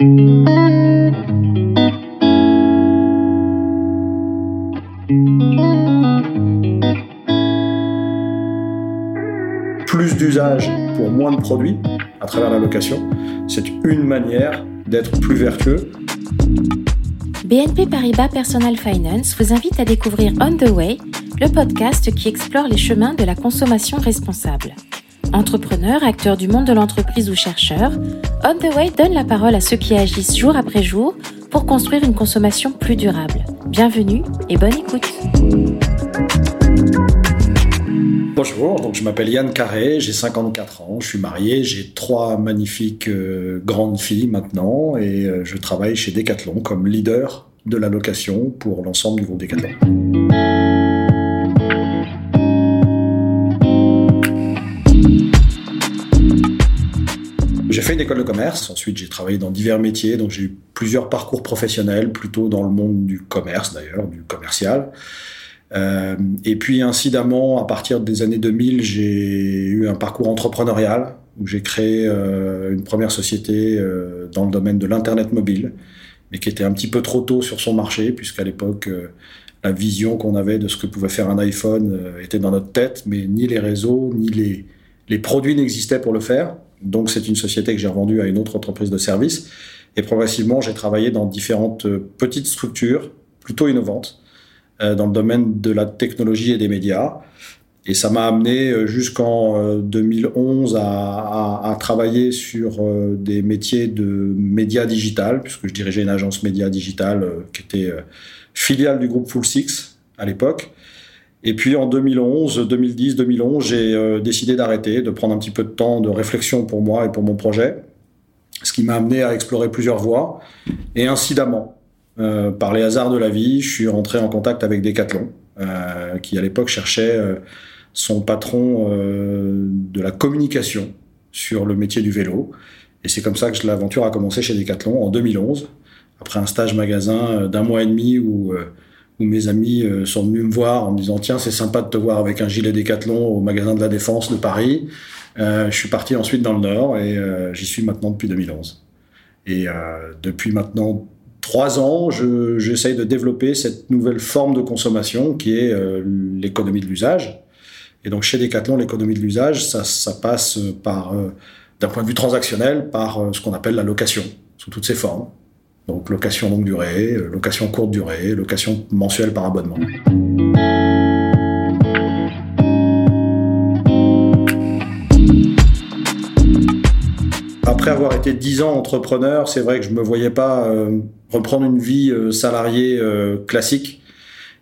Plus d'usage pour moins de produits à travers la location, c'est une manière d'être plus vertueux. BNP Paribas Personal Finance vous invite à découvrir On the Way, le podcast qui explore les chemins de la consommation responsable. Entrepreneurs, acteurs du monde de l'entreprise ou chercheurs, On the Way donne la parole à ceux qui agissent jour après jour pour construire une consommation plus durable. Bienvenue et bonne écoute. Bonjour, donc je m'appelle Yann Carré, j'ai 54 ans, je suis marié, j'ai trois magnifiques euh, grandes filles maintenant et euh, je travaille chez Decathlon comme leader de la location pour l'ensemble du groupe Decathlon. J'ai fait une école de commerce, ensuite j'ai travaillé dans divers métiers, donc j'ai eu plusieurs parcours professionnels, plutôt dans le monde du commerce d'ailleurs, du commercial. Euh, et puis incidemment, à partir des années 2000, j'ai eu un parcours entrepreneurial où j'ai créé euh, une première société euh, dans le domaine de l'Internet mobile, mais qui était un petit peu trop tôt sur son marché, puisqu'à l'époque, la vision qu'on avait de ce que pouvait faire un iPhone était dans notre tête, mais ni les réseaux, ni les, les produits n'existaient pour le faire. Donc c'est une société que j'ai revendue à une autre entreprise de service. Et progressivement, j'ai travaillé dans différentes euh, petites structures plutôt innovantes euh, dans le domaine de la technologie et des médias. Et ça m'a amené euh, jusqu'en 2011 à, travailler sur des métiers de médias digital, puisque je dirigeais une agence média digital qui était filiale du groupe Full Six à l'époque. Et puis en 2011, 2010, 2011, j'ai euh, décidé d'arrêter, de prendre un petit peu de temps de réflexion pour moi et pour mon projet, ce qui m'a amené à explorer plusieurs voies. Et incidemment, euh, par les hasards de la vie, je suis rentré en contact avec Decathlon, euh, qui à l'époque cherchait son patron de la communication sur le métier du vélo. Et c'est comme ça que l'aventure a commencé chez Decathlon en 2011, après un stage magasin d'un mois et demi où où mes amis euh, sont venus me voir en me disant tiens c'est sympa de te voir avec un gilet Décathlon au magasin de la Défense de Paris. Euh, je suis parti ensuite dans le Nord et euh, j'y suis maintenant depuis 2011. Et depuis maintenant trois ans, j'essaye de développer cette nouvelle forme de consommation qui est l'économie de l'usage. Et donc chez Decathlon, l'économie de l'usage, ça, ça, passe par, d'un point de vue transactionnel, par ce qu'on appelle la location, sous toutes ses formes. Donc location longue durée, euh, location courte durée, location mensuelle par abonnement. Après avoir été dix ans entrepreneur, c'est vrai que je me voyais pas euh, reprendre une vie euh, salariée classique.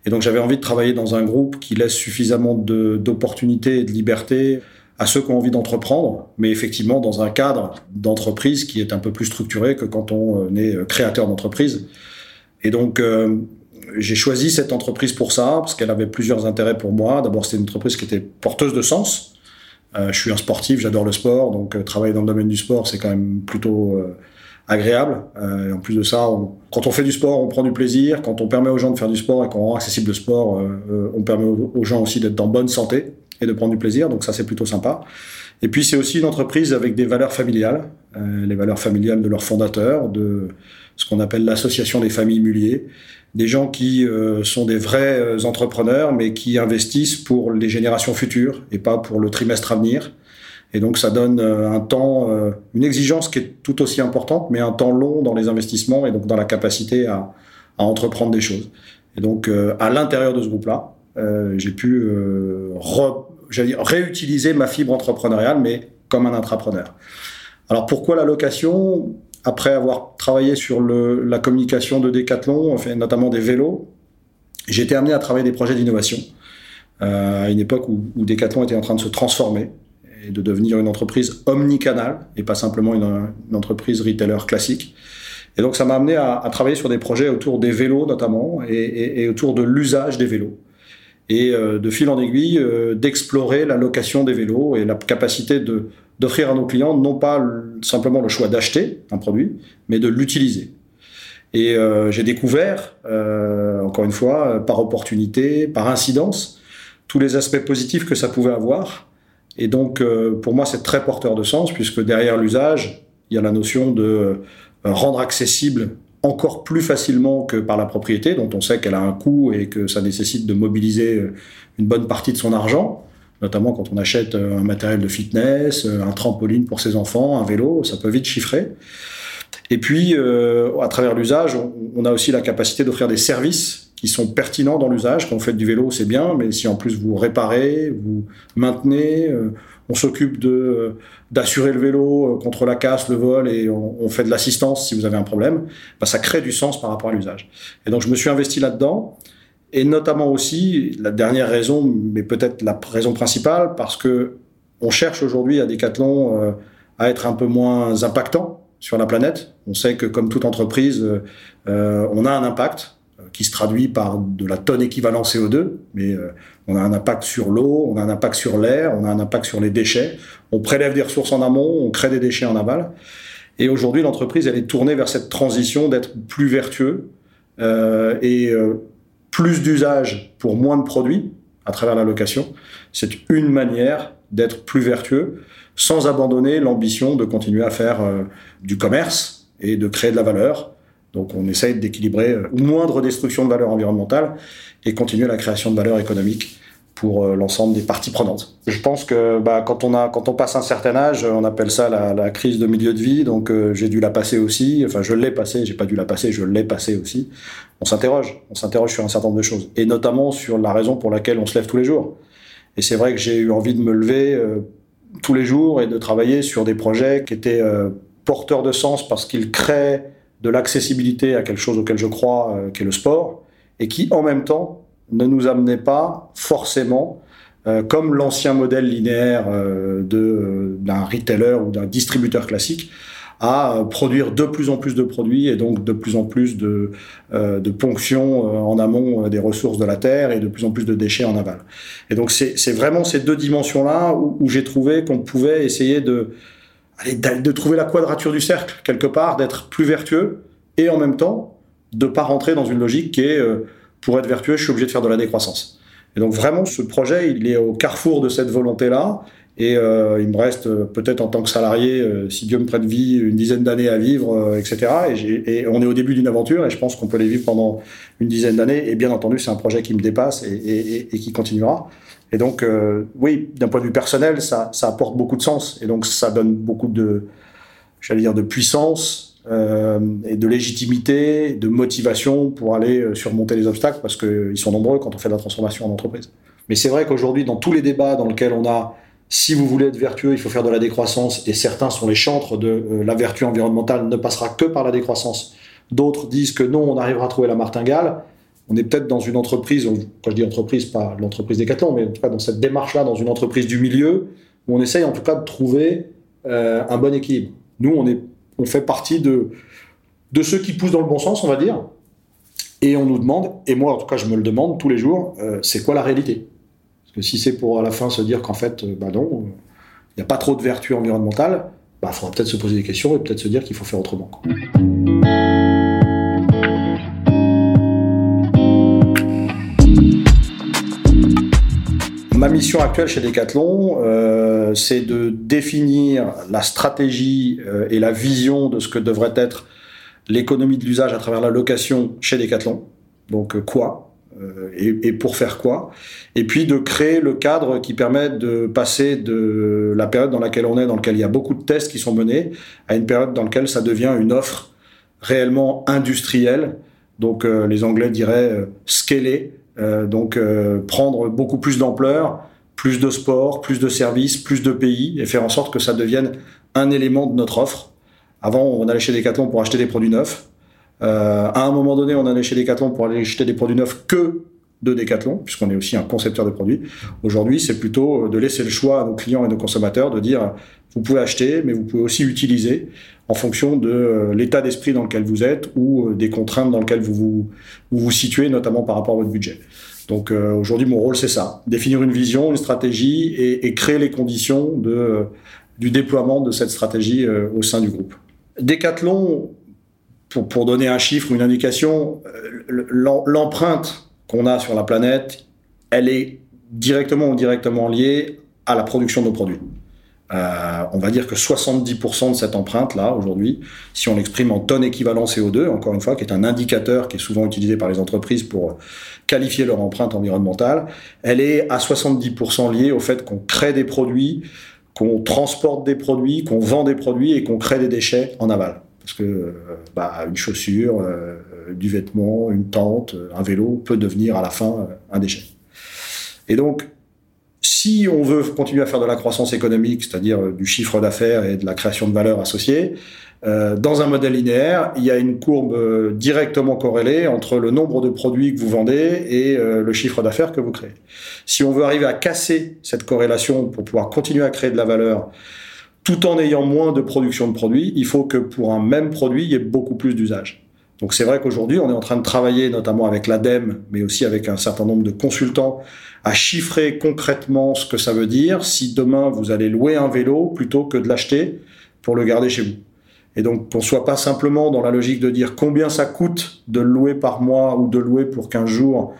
Et donc j'avais envie de travailler dans un groupe qui laisse suffisamment d'opportunités et de liberté à ceux qui ont envie d'entreprendre, mais effectivement dans un cadre d'entreprise qui est un peu plus structuré que quand on euh, est euh, créateur d'entreprise. Et donc, euh, j'ai choisi cette entreprise pour ça, parce qu'elle avait plusieurs intérêts pour moi. D'abord, c'était une entreprise qui était porteuse de sens. je suis un sportif, j'adore le sport, donc travailler dans le domaine du sport, c'est quand même plutôt agréable. et en plus de ça, quand on fait du sport, on prend du plaisir. Quand on permet aux gens de faire du sport et qu'on rend accessible le sport, on permet aux gens aussi d'être en bonne santé et de prendre du plaisir. Donc ça, c'est plutôt sympa. Et puis c'est aussi une entreprise avec des valeurs familiales, euh, les valeurs familiales de leurs fondateurs, de ce qu'on appelle l'association des familles Mulliers, des gens qui euh, sont des vrais euh, entrepreneurs, mais qui investissent pour les générations futures et pas pour le trimestre à venir. Et donc ça donne un temps, une exigence qui est tout aussi importante, mais un temps long dans les investissements et donc dans la capacité à, à entreprendre des choses. Et donc à l'intérieur de ce groupe-là, euh, j'ai pu euh, réutiliser ma fibre entrepreneuriale, mais comme un intrapreneur. Alors pourquoi la location Après avoir travaillé sur la communication de Decathlon, fait notamment des vélos, été amené à travailler des projets d'innovation euh, à une époque où, où, Decathlon était en train de se transformer et de devenir une entreprise omnicanale et pas simplement une, entreprise retailer classique. Et donc ça m'a amené à, travailler sur des projets autour des vélos notamment et autour de l'usage des vélos et euh, de fil en aiguille euh, d'explorer la location des vélos et la capacité d'offrir à nos clients non pas simplement le choix d'acheter un produit, mais de l'utiliser. Et euh, j'ai découvert, encore une fois, par opportunité, par incidence, tous les aspects positifs que ça pouvait avoir. Et donc, pour moi, c'est très porteur de sens, puisque derrière l'usage, il y a la notion de rendre accessible encore plus facilement que par la propriété, dont on sait qu'elle a un coût et que ça nécessite de mobiliser une bonne partie de son argent, notamment quand on achète un matériel de fitness, un trampoline pour ses enfants, un vélo, ça peut vite chiffrer. Et puis, euh, à travers l'usage, on, a aussi la capacité d'offrir des services qui sont pertinents dans l'usage. Quand vous faites du vélo, c'est bien, mais si en plus vous réparez, vous maintenez, euh, on s'occupe de euh, d'assurer le vélo contre la casse, le vol, et on, fait de l'assistance si vous avez un problème, bah, ça crée du sens par rapport à l'usage. Et donc, je me suis investi là-dedans. Et notamment aussi, la dernière raison, mais peut-être la raison principale, parce que on cherche aujourd'hui à Decathlon à être un peu moins impactant sur la planète. On sait que comme toute entreprise, euh, on a un impact euh, qui se traduit par de la tonne équivalent CO2, mais euh, on a un impact sur l'eau, on a un impact sur l'air, on a un impact sur les déchets. On prélève des ressources en amont, on crée des déchets en aval. Et aujourd'hui, l'entreprise, elle est tournée vers cette transition d'être plus vertueux euh, et plus d'usage pour moins de produits à travers la location. C'est une manière d'être plus vertueux sans abandonner l'ambition de continuer à faire euh, du commerce et de créer de la valeur. Donc on essaye d'équilibrer euh, moindre destruction de valeur environnementale et continuer la création de valeur économique pour euh, l'ensemble des parties prenantes. Je pense que bah, quand, on a, quand on passe un certain âge, on appelle ça la, crise de milieu de vie, donc j'ai dû la passer aussi, enfin je l'ai passé, j'ai pas dû la passer, je l'ai passé aussi. On s'interroge, on s'interroge sur un certain nombre de choses, et notamment sur la raison pour laquelle on se lève tous les jours. Et c'est vrai que j'ai eu envie de me lever tous les jours et de travailler sur des projets qui étaient euh, porteurs de sens parce qu'ils créent de l'accessibilité à quelque chose auquel je crois, euh, qui est le sport, et qui en même temps ne nous amenaient pas forcément, euh, comme l'ancien modèle linéaire d'un retailer ou d'un distributeur classique, à produire de plus en plus de produits et donc de plus en plus de, euh, de ponctions euh, en amont euh, des ressources de la terre et de plus en plus de déchets en aval. Et donc c'est vraiment ces deux dimensions-là où j'ai trouvé qu'on pouvait essayer de, allez, de trouver la quadrature du cercle quelque part, d'être plus vertueux et en même temps de pas rentrer dans une logique qui est pour être vertueux, je suis obligé de faire de la décroissance. Et donc vraiment, ce projet, il est au carrefour de cette volonté-là. Et euh, il me reste euh, peut-être en tant que salarié, euh, si Dieu me prête vie, une dizaine d'années à vivre, etc. Et, on est au début d'une aventure et je pense qu'on peut les vivre pendant une dizaine d'années. Et bien entendu, c'est un projet qui me dépasse et qui continuera. Et donc, oui, d'un point de vue personnel, ça, apporte beaucoup de sens. Et donc, ça donne beaucoup de, j'allais dire, de puissance et de légitimité, de motivation pour aller surmonter les obstacles parce qu'ils sont nombreux quand on fait de la transformation en entreprise. Mais c'est vrai qu'aujourd'hui, dans tous les débats dans lesquels on a si vous voulez être vertueux, il faut faire de la décroissance, et certains sont les chantres de euh, la vertu environnementale ne passera que par la décroissance. D'autres disent que non, on arrivera à trouver la martingale. On est peut-être dans une entreprise, quand je dis entreprise, pas l'entreprise Decathlon, mais en tout cas dans cette démarche-là, dans une entreprise du milieu, où on essaye en tout cas de trouver euh, un bon équilibre. Nous, on, est, on fait partie de, de ceux qui poussent dans le bon sens, on va dire, et on nous demande, et moi en tout cas je me le demande tous les jours, euh, c'est quoi la réalité? Si c'est pour à la fin se dire qu'en fait, euh, bah non, il n'y a pas trop de vertu environnementale, il bah, faudra peut-être se poser des questions et peut-être se dire qu'il faut faire autrement. Ma mission actuelle chez Decathlon, euh, c'est de définir la stratégie euh, et la vision de ce que devrait être l'économie de l'usage à travers la location chez Decathlon. Donc quoi euh, et, pour faire quoi Et puis de créer le cadre qui permet de passer de la période dans laquelle on est, dans laquelle il y a beaucoup de tests qui sont menés, à une période dans laquelle ça devient une offre réellement industrielle. Donc euh, les Anglais diraient euh, scaler, donc prendre beaucoup plus d'ampleur, plus de sport, plus de services, plus de pays, et faire en sorte que ça devienne un élément de notre offre. Avant, on allait chez Decathlon pour acheter des produits neufs. Euh, à un moment donné, on allait chez Decathlon pour aller acheter des produits neufs que de Decathlon, puisqu'on est aussi un concepteur de produits. Aujourd'hui, c'est plutôt de laisser le choix à nos clients et nos consommateurs de dire vous pouvez acheter, mais vous pouvez aussi utiliser en fonction de euh, l'état d'esprit dans lequel vous êtes ou euh, des contraintes dans lesquelles vous vous, situez, notamment par rapport à votre budget. Donc aujourd'hui, mon rôle, c'est ça définir une vision, une stratégie et, créer les conditions de, du déploiement de cette stratégie au sein du groupe. Decathlon, pour, donner un chiffre ou une indication, euh, l'empreinte qu'on a sur la planète, elle est directement ou indirectement liée à la production de nos produits. Euh, on va dire que 70% de cette empreinte-là, aujourd'hui, si on l'exprime en tonnes équivalent CO2, encore une fois, qui est un indicateur qui est souvent utilisé par les entreprises pour qualifier leur empreinte environnementale, elle est à 70% liée au fait qu'on crée des produits, qu'on transporte des produits, qu'on vend des produits et qu'on crée des déchets en aval. Parce que euh, bah, une chaussure, euh, du vêtement, une tente, un vélo peut devenir à la fin un déchet. Et donc, si on veut continuer à faire de la croissance économique, c'est-à-dire euh, du chiffre d'affaires et de la création de valeur associée, euh, dans un modèle linéaire, il y a une courbe euh, directement corrélée entre le nombre de produits que vous vendez et le chiffre d'affaires que vous créez. Si on veut arriver à casser cette corrélation pour pouvoir continuer à créer de la valeur tout en ayant moins de production de produits, il faut que pour un même produit, il y ait beaucoup plus d'usage. Donc c'est vrai qu'aujourd'hui, on est en train de travailler notamment avec l'ADEME, mais aussi avec un certain nombre de consultants, à chiffrer concrètement ce que ça veut dire si demain vous allez louer un vélo plutôt que de l'acheter pour le garder chez vous. Et donc qu'on soit pas simplement dans la logique de dire combien ça coûte de le louer par mois ou de louer pour 15 jours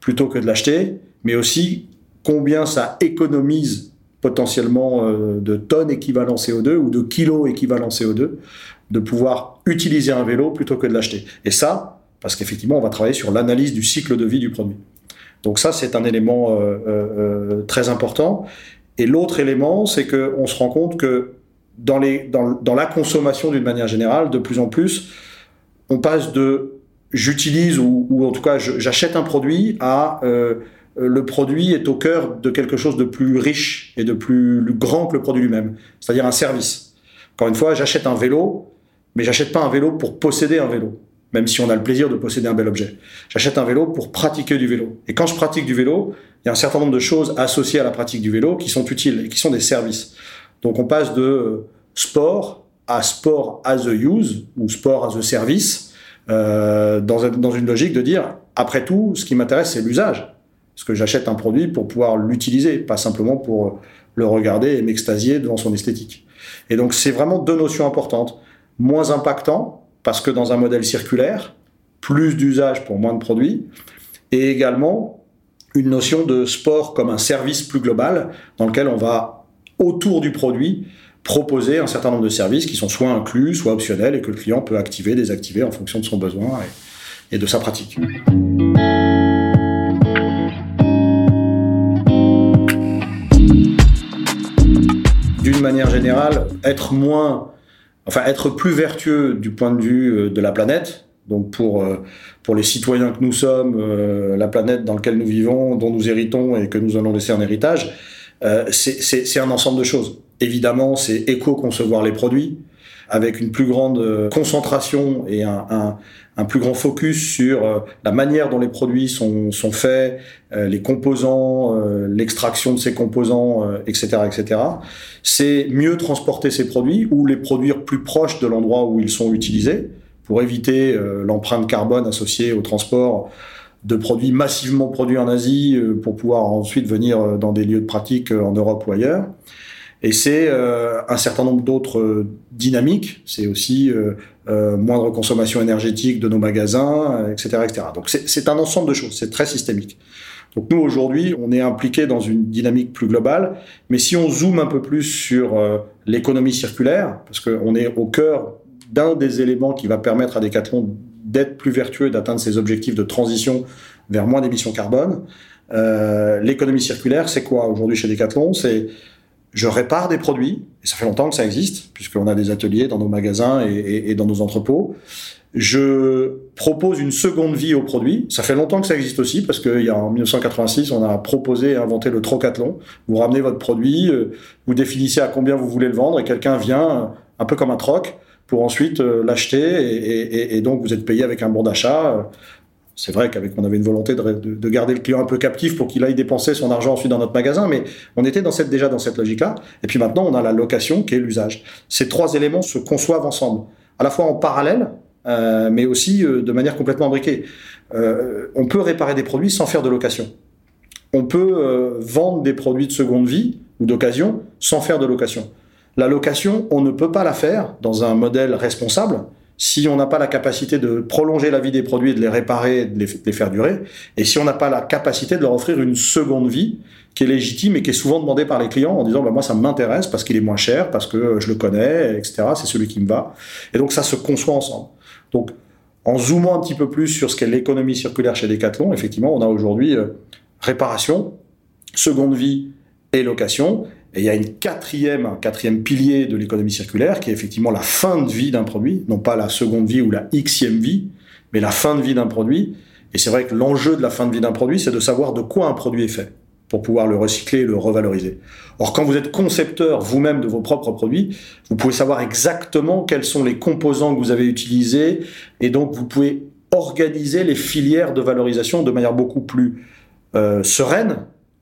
plutôt que de l'acheter, mais aussi combien ça économise potentiellement euh, de tonnes équivalent CO2 ou de kilos équivalent CO2 de pouvoir utiliser un vélo plutôt que de l'acheter. Et ça, parce qu'effectivement, on va travailler sur l'analyse du cycle de vie du produit. Donc ça, c'est un élément euh, euh, très important. Et l'autre élément, c'est qu'on se rend compte que dans, les, dans, la consommation d'une manière générale, de plus en plus, on passe de j'utilise ou, en tout cas j'achète un produit à le produit est au cœur de quelque chose de plus riche et de plus grand que le produit lui-même, c'est-à-dire un service. Encore une fois, j'achète un vélo, mais j'achète pas un vélo pour posséder un vélo, même si on a le plaisir de posséder un bel objet. J'achète un vélo pour pratiquer du vélo. Et quand je pratique du vélo, il y a un certain nombre de choses associées à la pratique du vélo qui sont utiles et qui sont des services. Donc on passe de euh, sport à sport as a use ou sport as a service euh, dans une logique de dire après tout, ce qui m'intéresse c'est l'usage. Parce que j'achète un produit pour pouvoir l'utiliser, pas simplement pour le regarder et m'extasier devant son esthétique. Et donc c'est vraiment deux notions importantes moins impactant, parce que dans un modèle circulaire, plus d'usage pour moins de produits, et également une notion de sport comme un service plus global, dans lequel on va, autour du produit, proposer un certain nombre de services qui sont soit inclus, soit optionnels, et que le client peut activer, désactiver en fonction de son besoin et, et de sa pratique. D'une manière générale, être moins enfin être plus vertueux du point de vue euh, de la planète. Donc pour euh, pour les citoyens que nous sommes, euh, la planète dans laquelle nous vivons, dont nous héritons et que nous allons laisser en héritage, c'est un ensemble de choses. Évidemment, c'est éco-concevoir les produits avec une plus grande concentration et un, un, un plus grand focus sur euh, la manière dont les produits sont, sont faits, euh, les composants, euh, l'extraction de ces composants, etc., etc. C'est mieux transporter ces produits ou les produire plus proches de l'endroit où ils sont utilisés pour éviter l'empreinte carbone associée au transport de produits massivement produits en Asie pour pouvoir ensuite venir dans des lieux de pratique en Europe ou ailleurs. Et c'est un certain nombre d'autres dynamiques. C'est aussi euh, moindre consommation énergétique de nos magasins, etc. Euh, etc. Donc c'est un ensemble de choses, c'est très systémique. Donc nous, aujourd'hui, on est impliqué dans une dynamique plus globale, mais si on zoome un peu plus sur euh, l'économie circulaire, parce qu'on est au cœur d'un des éléments qui va permettre à Decathlon d'être plus vertueux, d'atteindre ses objectifs de transition vers moins d'émissions carbone, euh, l'économie circulaire, c'est quoi aujourd'hui chez Decathlon? C'est je répare des produits, et ça fait longtemps que ça existe, puisqu'on a des ateliers dans nos magasins et, dans nos entrepôts. Je propose une seconde vie aux produits. Ça fait longtemps que ça existe aussi, parce qu'il y a en 1986, on a proposé et inventé le trocathlon. Vous ramenez votre produit, euh, vous définissez à combien vous voulez le vendre, et quelqu'un vient, un peu comme un troc, pour ensuite euh, l'acheter, et, et, donc vous êtes payé avec un bon d'achat c'est vrai qu'avec on avait une volonté de, garder le client un peu captif pour qu'il aille dépenser son argent ensuite dans notre magasin, mais on était déjà dans cette logique-là. Et puis maintenant, on a la location qui est l'usage. Ces trois éléments se conçoivent ensemble, à la fois en parallèle, euh, mais aussi euh, de manière complètement imbriquée. Euh, on peut réparer des produits sans faire de location. On peut vendre des produits de seconde vie ou d'occasion sans faire de location. La location, on ne peut pas la faire dans un modèle responsable si on n'a pas la capacité de prolonger la vie des produits, de les réparer, de les, faire durer, et si on n'a pas la capacité de leur offrir une seconde vie qui est légitime et qui est souvent demandée par les clients en disant bah, moi ça m'intéresse parce qu'il est moins cher, parce que je le connais, etc. C'est celui qui me va. Et donc ça se conçoit ensemble. Donc en zoomant un petit peu plus sur ce qu'est l'économie circulaire chez Decathlon, effectivement, on a aujourd'hui euh, réparation, seconde vie et location. Et il y a une quatrième, un quatrième pilier de l'économie circulaire qui est effectivement la fin de vie d'un produit, non pas la seconde vie ou la xème vie, mais la fin de vie d'un produit. Et c'est vrai que l'enjeu de la fin de vie d'un produit, c'est de savoir de quoi un produit est fait pour pouvoir le recycler et le revaloriser. Or, quand vous êtes concepteur vous-même de vos propres produits, vous pouvez savoir exactement quels sont les composants que vous avez utilisés et donc vous pouvez organiser les filières de valorisation de manière beaucoup plus euh, sereine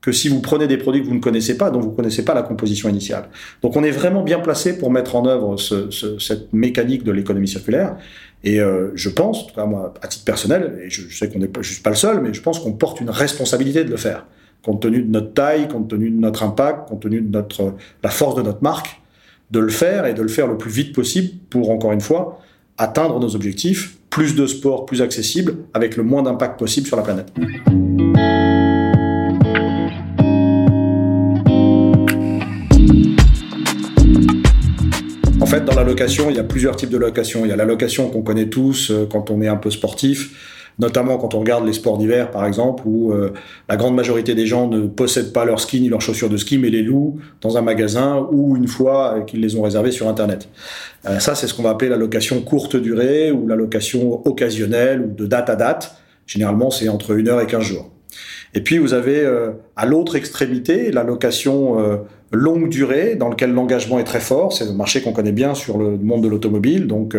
que si vous prenez des produits que vous ne connaissez pas, dont vous ne connaissez pas la composition initiale. Donc on est vraiment bien placé pour mettre en œuvre cette mécanique de l'économie circulaire. Et euh, je pense, en tout cas moi, à titre personnel, et je, sais qu'on n'est pas, suis pas le seul, mais je pense qu'on porte une responsabilité de le faire, compte tenu de notre taille, compte tenu de notre impact, compte tenu de notre, la force de notre marque, de le faire et de le faire le plus vite possible pour, encore une fois, atteindre nos objectifs, plus de sport, plus accessible, avec le moins d'impact possible sur la planète. Fait, dans la location, il y a plusieurs types de location. Il y a la location qu'on connaît tous euh, quand on est un peu sportif, notamment quand on regarde les sports d'hiver, par exemple, où euh, la grande majorité des gens ne possèdent pas leur ski ni leurs chaussures de ski, mais les louent dans un magasin ou une fois euh, qu'ils les ont réservés sur Internet. ça, c'est ce qu'on va appeler la location courte durée ou la location occasionnelle ou de date à date. Généralement, c'est entre une heure et 15 jours. Et puis, vous avez à l'autre extrémité la location longue durée dans lequel l'engagement est très fort. C'est un marché qu'on connaît bien sur le monde de l'automobile, donc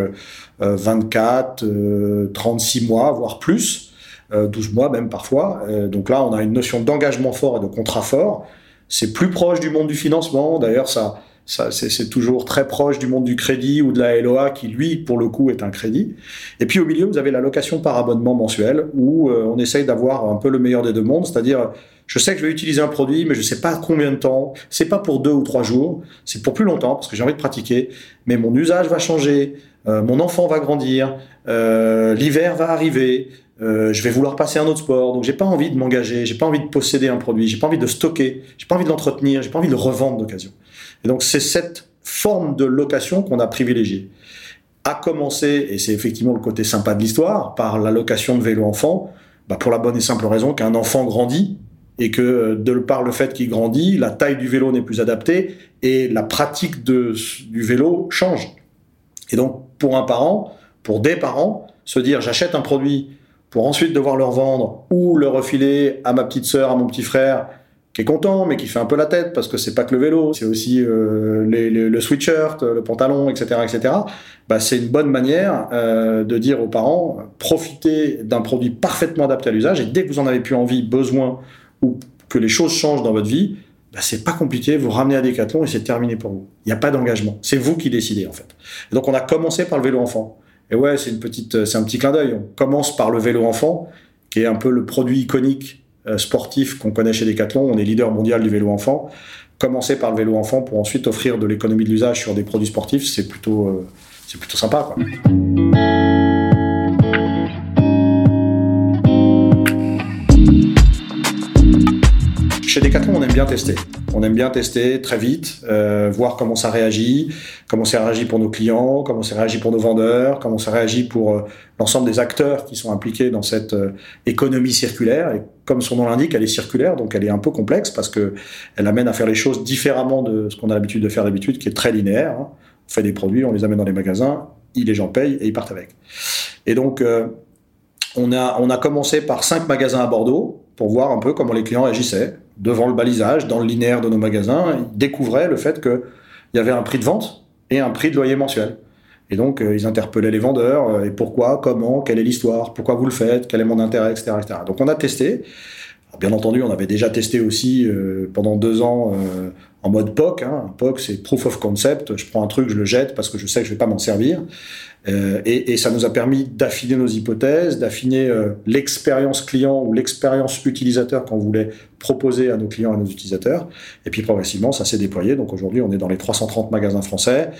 24, euh, 36 euh, mois, voire plus, 12 euh, mois même parfois. donc là, on a une notion d'engagement fort et de contrat fort. C'est plus proche du monde du financement. D'ailleurs, ça, c'est toujours très proche du monde du crédit ou de la LOA qui, lui, pour le coup, est un crédit. Et puis au milieu, vous avez la location par abonnement mensuel où on essaye d'avoir un peu le meilleur des deux mondes, c'est-à-dire je sais que je vais utiliser un produit, mais je sais pas combien de temps. C'est pas pour deux ou trois jours, c'est pour plus longtemps parce que j'ai envie de pratiquer. Mais mon usage va changer, euh, mon enfant va grandir, euh, l'hiver va arriver, euh, je vais vouloir passer à un autre sport. Donc j'ai pas envie de m'engager, j'ai pas envie de posséder un produit, j'ai pas envie de stocker, j'ai pas envie de l'entretenir, j'ai pas envie de le revendre d'occasion. Et donc c'est cette forme de location qu'on a privilégiée. À commencer, et c'est effectivement le côté sympa de l'histoire, par la location de vélo enfant, bah pour la bonne et simple raison qu'un enfant grandit, et que euh, de par le fait qu'il grandit, la taille du vélo n'est plus adaptée et la pratique du vélo change. Et donc pour un parent, pour des parents, se dire j'achète un produit pour ensuite devoir le revendre ou le refiler à ma petite sœur, à mon petit frère qui est content mais qui fait un peu la tête parce que c'est pas que le vélo, c'est aussi euh, le sweatshirt, le pantalon, etc., etc. Bah, c'est une bonne manière euh, de dire aux parents profitez d'un produit parfaitement adapté à l'usage et dès que vous en avez plus envie, besoin ou que les choses changent dans votre vie, bah, c'est pas compliqué, vous ramenez à Decathlon et c'est terminé pour vous. Il n'y a pas d'engagement. C'est vous qui décidez, en fait. donc, on a commencé par le vélo enfant. Et ouais, c'est c'est un petit clin d'œil. On commence par le vélo enfant, qui est un peu le produit iconique sportif qu'on connaît chez Decathlon. On est leader mondial du vélo enfant. Commencer par le vélo enfant pour ensuite offrir de l'économie de l'usage sur des produits sportifs, c'est plutôt, euh, c'est plutôt sympa, quoi. Chez Decathlon, on aime bien tester. On aime bien tester très vite, euh, voir comment ça réagit, comment ça réagit pour nos clients, comment ça réagit pour nos vendeurs, comment ça réagit pour euh, l'ensemble des acteurs qui sont impliqués dans cette euh, économie circulaire. Et comme son nom l'indique, elle est circulaire, donc elle est un peu complexe parce que elle amène à faire les choses différemment de ce qu'on a l'habitude de faire d'habitude, qui est très linéaire. Hein. On fait des produits, on les amène dans les magasins, les gens payent et ils partent avec. Et donc, on a, on a commencé par cinq magasins à Bordeaux pour voir un peu comment les clients agissaient devant le balisage, dans le linéaire de nos magasins, ils découvraient le fait qu'il y avait un prix de vente et un prix de loyer mensuel. Et donc, euh, ils interpellaient les vendeurs, euh, et pourquoi, comment, quelle est l'histoire, pourquoi vous le faites, quel est mon intérêt, etc. Donc, on a testé. Bien entendu, on avait déjà testé aussi euh, pendant deux ans en mode POC. Hein. POC, c'est Proof of Concept. Je prends un truc, je le jette parce que je sais que je vais pas m'en servir. Euh, et, et, ça nous a permis d'affiner nos hypothèses, d'affiner euh, l'expérience client ou l'expérience utilisateur qu'on voulait proposer à nos clients et à nos utilisateurs. Et puis progressivement, ça s'est déployé. Donc aujourd'hui, on est dans les 330 magasins français.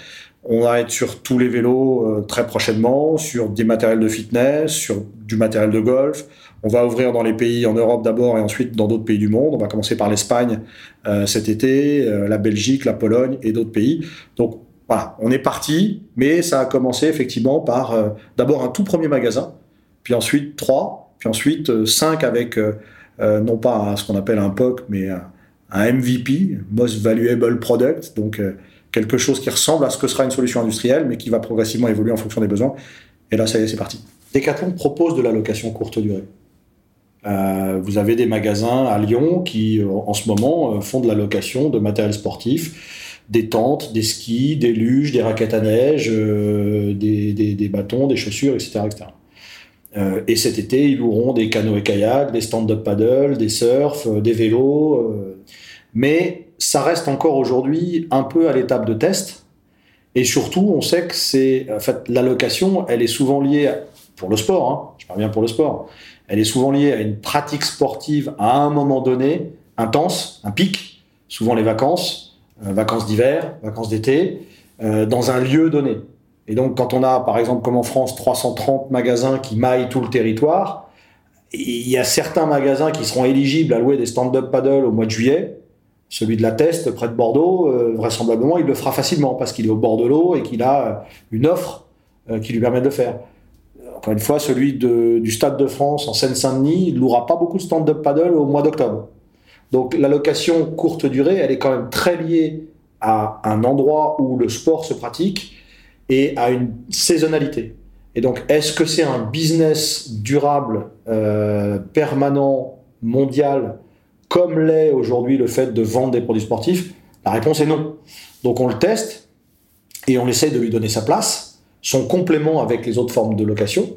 On va être sur tous les vélos euh, très prochainement, sur des matériels de fitness, sur du matériel de golf. On va ouvrir dans les pays en Europe d'abord et ensuite dans d'autres pays du monde. On va commencer par l'Espagne euh, cet été, la Belgique, la Pologne et d'autres pays. Donc voilà, on est parti, mais ça a commencé effectivement par d'abord un tout premier magasin, puis ensuite trois, puis ensuite cinq avec non pas ce qu'on appelle un POC, mais un MVP, Most Valuable Product, donc euh, quelque chose qui ressemble à ce que sera une solution industrielle, mais qui va progressivement évoluer en fonction des besoins. Et là, ça y est, c'est parti. Decathlon propose de la location courte durée. Euh, vous avez des magasins à Lyon qui, euh, en ce moment, font de la location de matériel sportif, des tentes, des skis, des luges, des raquettes à neige, des, bâtons, des chaussures, etc. etc. et cet été, ils loueront des canoës et kayaks, des stand-up paddle, des surfs, des vélos, mais ça reste encore aujourd'hui un peu à l'étape de test. Et surtout, on sait que c'est, en fait, l'allocation, elle est souvent liée, pour le sport, hein, je parle bien pour le sport, elle est souvent liée à une pratique sportive à un moment donné, intense, un pic, souvent les vacances, euh, vacances d'hiver, vacances d'été, euh, dans un lieu donné. Et donc, quand on a, par exemple, comme en France, 330 magasins qui maillent tout le territoire, il y a certains magasins qui seront éligibles à louer des stand-up paddle au mois de juillet, celui de la Teste, près de Bordeaux, euh, vraisemblablement, il le fera facilement parce qu'il est au bord de l'eau et qu'il a une offre qui lui permet de le faire. Encore une fois, celui du Stade de France en Seine-Saint-Denis, il n'aura pas beaucoup de stand-up paddle au mois d'octobre. Donc la location courte durée, elle est quand même très liée à un endroit où le sport se pratique et à une saisonnalité. Et donc, est-ce que c'est un business durable, permanent, mondial comme l'est aujourd'hui le fait de vendre des produits sportifs? La réponse est non. Donc on le teste et on essaie de lui donner sa place, son complément avec les autres formes de location,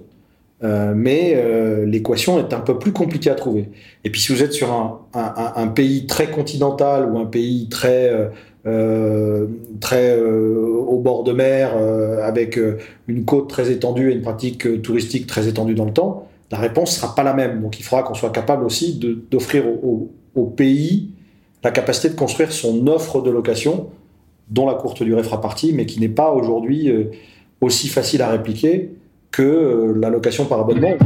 euh, mais euh, l'équation est un peu plus compliquée à trouver. Et puis si vous êtes sur un, pays très continental ou un pays très, euh, très au bord de mer, avec une côte très étendue et une pratique touristique très étendue dans le temps, la réponse sera pas la même. Donc il faudra qu'on soit capable aussi d'offrir au pays la capacité de construire son offre de location, dont la courte durée fera partie, mais qui n'est pas aujourd'hui aussi facile à répliquer que euh, la location par abonnement.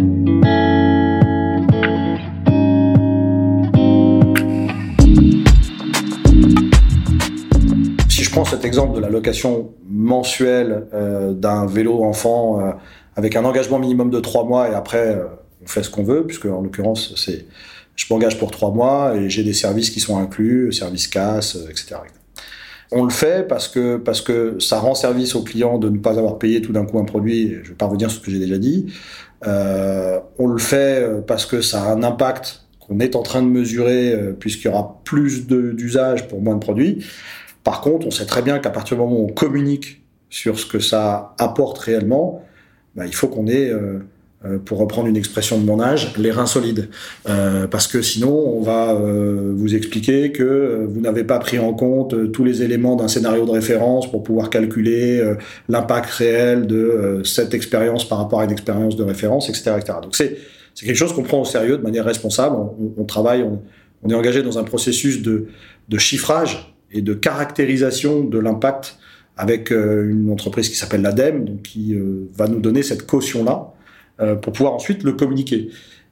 Si je prends cet exemple de la location mensuelle euh, d'un vélo enfant avec un engagement minimum de trois mois et après on fait ce qu'on veut, puisque en l'occurrence c'est je m'engage pour trois mois et j'ai des services qui sont inclus, services casse, etc. On le fait parce que, parce que ça rend service au client de ne pas avoir payé tout d'un coup un produit. Je vais pas sur ce que j'ai déjà dit. Euh, on le fait parce que ça a un impact qu'on est en train de mesurer euh, puisqu'il y aura plus d'usage pour moins de produits. Par contre, on sait très bien qu'à partir du moment où on communique sur ce que ça apporte réellement, bah, il faut qu'on ait euh, euh, pour reprendre une expression de mon âge, les reins solides. Euh, parce que sinon, on va euh, vous expliquer que vous n'avez pas pris en compte tous les éléments d'un scénario de référence pour pouvoir calculer l'impact réel de cette expérience par rapport à une expérience de référence, etc. etc. Donc c'est quelque chose qu'on prend au sérieux de manière responsable. On, travaille, on, est engagé dans un processus de, de chiffrage et de caractérisation de l'impact avec une entreprise qui s'appelle l'ADEME, donc qui va nous donner cette caution-là euh, pour pouvoir ensuite le communiquer.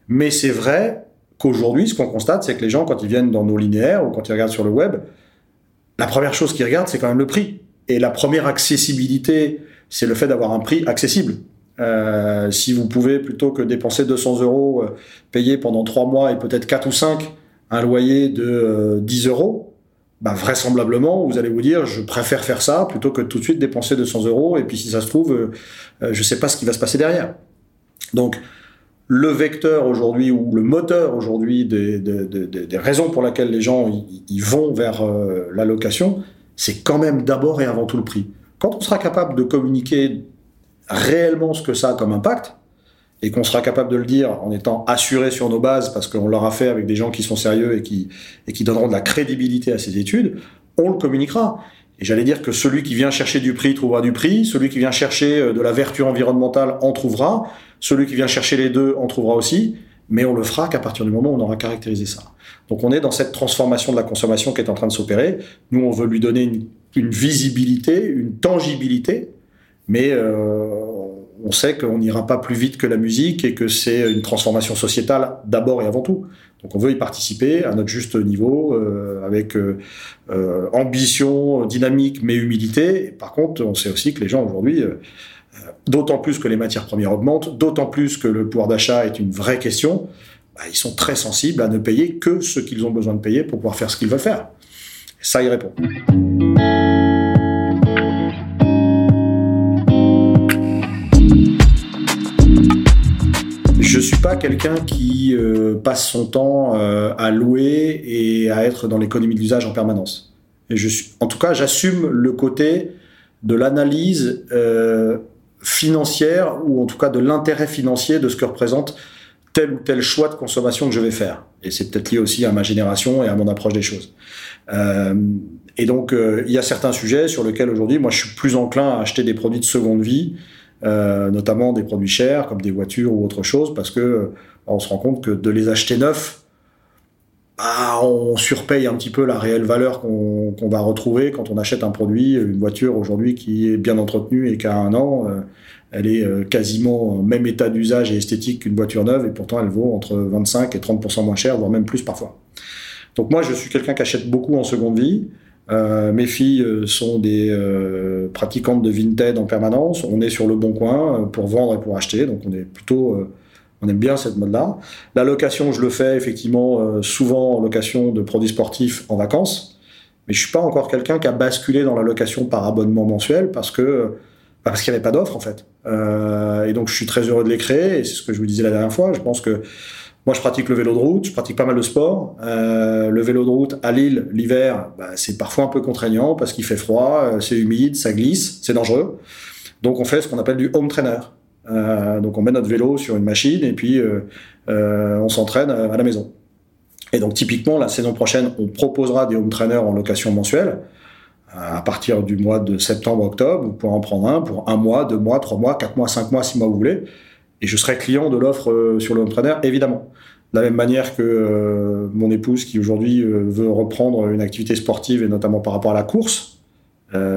Mais c'est vrai qu'aujourd'hui, ce qu'on constate, c'est que les gens, quand ils viennent dans nos linéaires ou quand ils regardent sur le web, la première chose qu'ils regardent, c'est quand même le prix. Et la première accessibilité, c'est le fait d'avoir un prix accessible. Euh, si vous pouvez, plutôt que dépenser 200 euros, euh, payer pendant 3 mois et peut-être 4 ou 5 un loyer de 10 euros, bah, vraisemblablement, vous allez vous dire, je préfère faire ça plutôt que tout de suite dépenser 200 euros. Et puis, si ça se trouve, je ne sais pas ce qui va se passer derrière. Donc, le vecteur aujourd'hui ou le moteur aujourd'hui des, raisons pour lesquelles les gens y, vont vers euh, la location, c'est quand même d'abord et avant tout le prix. Quand on sera capable de communiquer réellement ce que ça a comme impact, et qu'on sera capable de le dire en étant assuré sur nos bases, parce qu'on l'aura fait avec des gens qui sont sérieux et qui, et qui donneront de la crédibilité à ces études, on le communiquera. Et j'allais dire que celui qui vient chercher du prix trouvera du prix, celui qui vient chercher euh, de la vertu environnementale en trouvera, celui qui vient chercher les deux en trouvera aussi, mais on le fera qu'à partir du moment où on aura caractérisé ça. Donc on est dans cette transformation de la consommation qui est en train de s'opérer. Nous, on veut lui donner une visibilité, une tangibilité, mais euh, on sait qu'on n'ira pas plus vite que la musique et que c'est une transformation sociétale d'abord et avant tout. Donc on veut y participer à notre juste niveau, euh, avec euh, euh, ambition, dynamique, mais humilité. par contre, on sait aussi que les gens aujourd'hui, d'autant plus que les matières premières augmentent, d'autant plus que le pouvoir d'achat est une vraie question, bah, ils sont très sensibles à ne payer que ce qu'ils ont besoin de payer pour pouvoir faire ce qu'ils veulent faire. ça y répond. Je suis pas quelqu'un qui euh, passe son temps euh, à louer et à être dans l'économie de l'usage en permanence. En tout cas, j'assume le côté de l'analyse euh, financière ou en tout cas de l'intérêt financier de ce que représente tel ou tel choix de consommation que je vais faire. Et c'est peut-être lié aussi à ma génération et à mon approche des choses. et donc, il y a certains sujets sur lesquels aujourd'hui, moi, je suis plus enclin à acheter des produits de seconde vie euh, notamment des produits chers comme des voitures ou autre chose, parce que euh, on se rend compte que de les acheter neufs, bah, on surpaye un petit peu la réelle valeur qu'on va retrouver quand on achète un produit, une voiture aujourd'hui qui est bien entretenue et qui a un an. Euh, elle est quasiment au même état d'usage et esthétique qu'une voiture neuve et pourtant elle vaut entre 25 et 30% moins cher, voire même plus parfois. Donc moi je suis quelqu'un qui achète beaucoup en seconde vie. Euh, mes filles euh, sont des euh, pratiquantes de Vinted en permanence. On est sur le bon coin pour vendre et pour acheter, donc on est plutôt, on aime bien cette mode-là. La location, je le fais effectivement souvent en location de produits sportifs en vacances, mais je suis pas encore quelqu'un qui a basculé dans la location par abonnement mensuel parce que bah, parce qu'il n'y avait pas d'offre en fait. et donc je suis très heureux de les créer. Et c'est ce que je vous disais la dernière fois. Je pense que moi, je pratique le vélo de route, je pratique pas mal de sport. Euh, le vélo de route à Lille, l'hiver, bah, c'est parfois un peu contraignant parce qu'il fait froid, euh, c'est humide, ça glisse, c'est dangereux. Donc, on fait ce qu'on appelle du home trainer. Euh, donc, on met notre vélo sur une machine et puis on s'entraîne à la maison. Et donc, typiquement, la saison prochaine, on proposera des home trainers en location mensuelle à partir du mois de septembre-octobre. Vous pouvez en prendre un pour un mois, deux mois, trois mois, quatre mois, cinq mois, six mois, vous voulez. Et je serai client de l'offre euh, sur le home évidemment. De la même manière que euh, mon épouse, qui aujourd'hui euh, veut reprendre une activité sportive, et notamment par rapport à la course,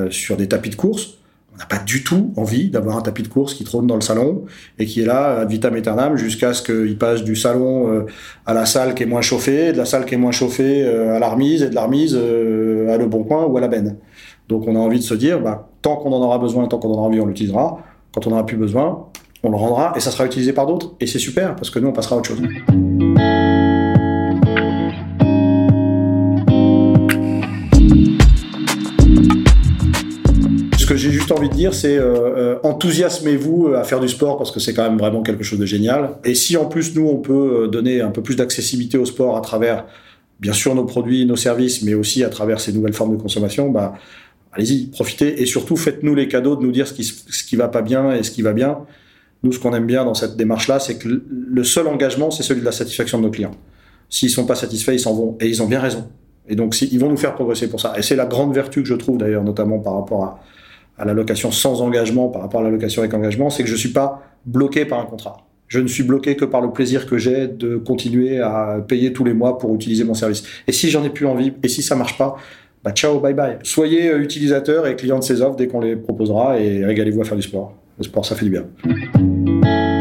sur des tapis de course, on n'a pas du tout envie d'avoir un tapis de course qui trône dans le salon et qui est là ad vitam aeternam jusqu'à ce qu'il passe du salon à la salle qui est moins chauffée, de la salle qui est moins chauffée à la remise et de la remise à le bon coin ou à la benne. Donc on a envie de se dire, bah, tant qu'on en aura besoin, tant qu'on en aura envie, on l'utilisera. Quand on n'aura plus besoin, on le rendra et ça sera utilisé par d'autres. Et c'est super parce que nous, on passera à autre chose. Ce que j'ai juste envie de dire, c'est euh, euh, enthousiasmez-vous à faire du sport parce que c'est quand même vraiment quelque chose de génial. Et si en plus nous, on peut euh, donner un peu plus d'accessibilité au sport à travers, bien sûr, nos produits, nos services, mais aussi à travers ces nouvelles formes de consommation, bah, allez-y, profitez et surtout faites-nous les cadeaux de nous dire ce qui, ce qui va pas bien et ce qui va bien. Nous, ce qu'on aime bien dans cette démarche-là, c'est que le seul engagement, c'est celui de la satisfaction de nos clients. S'ils sont pas satisfaits, ils s'en vont. Et ils ont bien raison. Et donc, ils vont nous faire progresser pour ça. Et c'est la grande vertu que je trouve d'ailleurs, notamment par rapport à, à la location sans engagement, par rapport à la location avec engagement, c'est que je suis pas bloqué par un contrat. Je ne suis bloqué que par le plaisir que j'ai de continuer à payer tous les mois pour utiliser mon service. Et si j'en ai plus envie, et si ça marche pas, bah ciao, bye bye. Soyez euh, utilisateur et client de ces offres dès qu'on les proposera et régalez-vous à faire du sport. Le sport, ça fait du bien.